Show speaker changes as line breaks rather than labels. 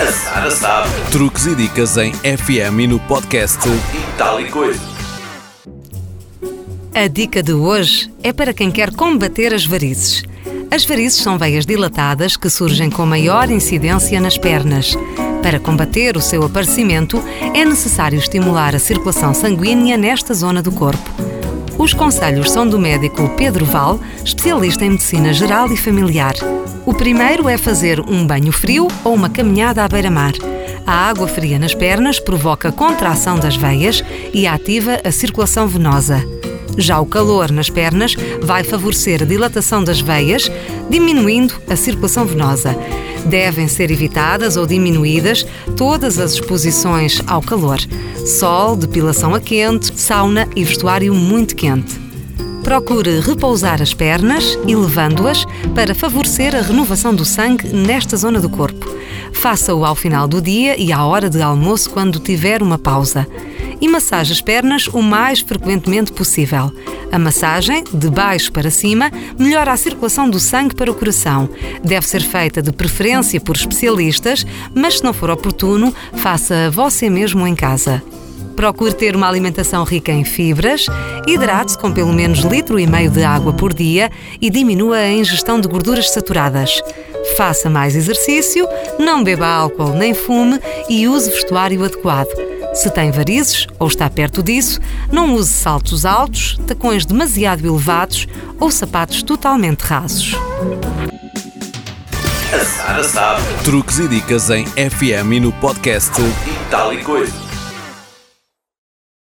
A Sara sabe.
Truques e dicas em FM e no podcast
E tal e coisa.
A dica de hoje é para quem quer combater as varizes. As varizes são veias dilatadas que surgem com maior incidência nas pernas. Para combater o seu aparecimento, é necessário estimular a circulação sanguínea nesta zona do corpo. Os conselhos são do médico Pedro Val, especialista em medicina geral e familiar. O primeiro é fazer um banho frio ou uma caminhada à beira-mar. A água fria nas pernas provoca contração das veias e ativa a circulação venosa. Já o calor nas pernas vai favorecer a dilatação das veias, diminuindo a circulação venosa. Devem ser evitadas ou diminuídas todas as exposições ao calor: sol, depilação a quente, sauna e vestuário muito quente. Procure repousar as pernas, elevando-as para favorecer a renovação do sangue nesta zona do corpo. Faça-o ao final do dia e à hora de almoço quando tiver uma pausa. E massage as pernas o mais frequentemente possível. A massagem, de baixo para cima, melhora a circulação do sangue para o coração. Deve ser feita de preferência por especialistas, mas se não for oportuno, faça você mesmo em casa. Procure ter uma alimentação rica em fibras, hidrate-se com pelo menos litro e meio de água por dia e diminua a ingestão de gorduras saturadas. Faça mais exercício, não beba álcool nem fume e use vestuário adequado. Se tem varizes ou está perto disso, não use saltos altos, tacões demasiado elevados ou sapatos totalmente rasos.
A Sara sabe.
Truques e dicas em FM e no podcast
coisa.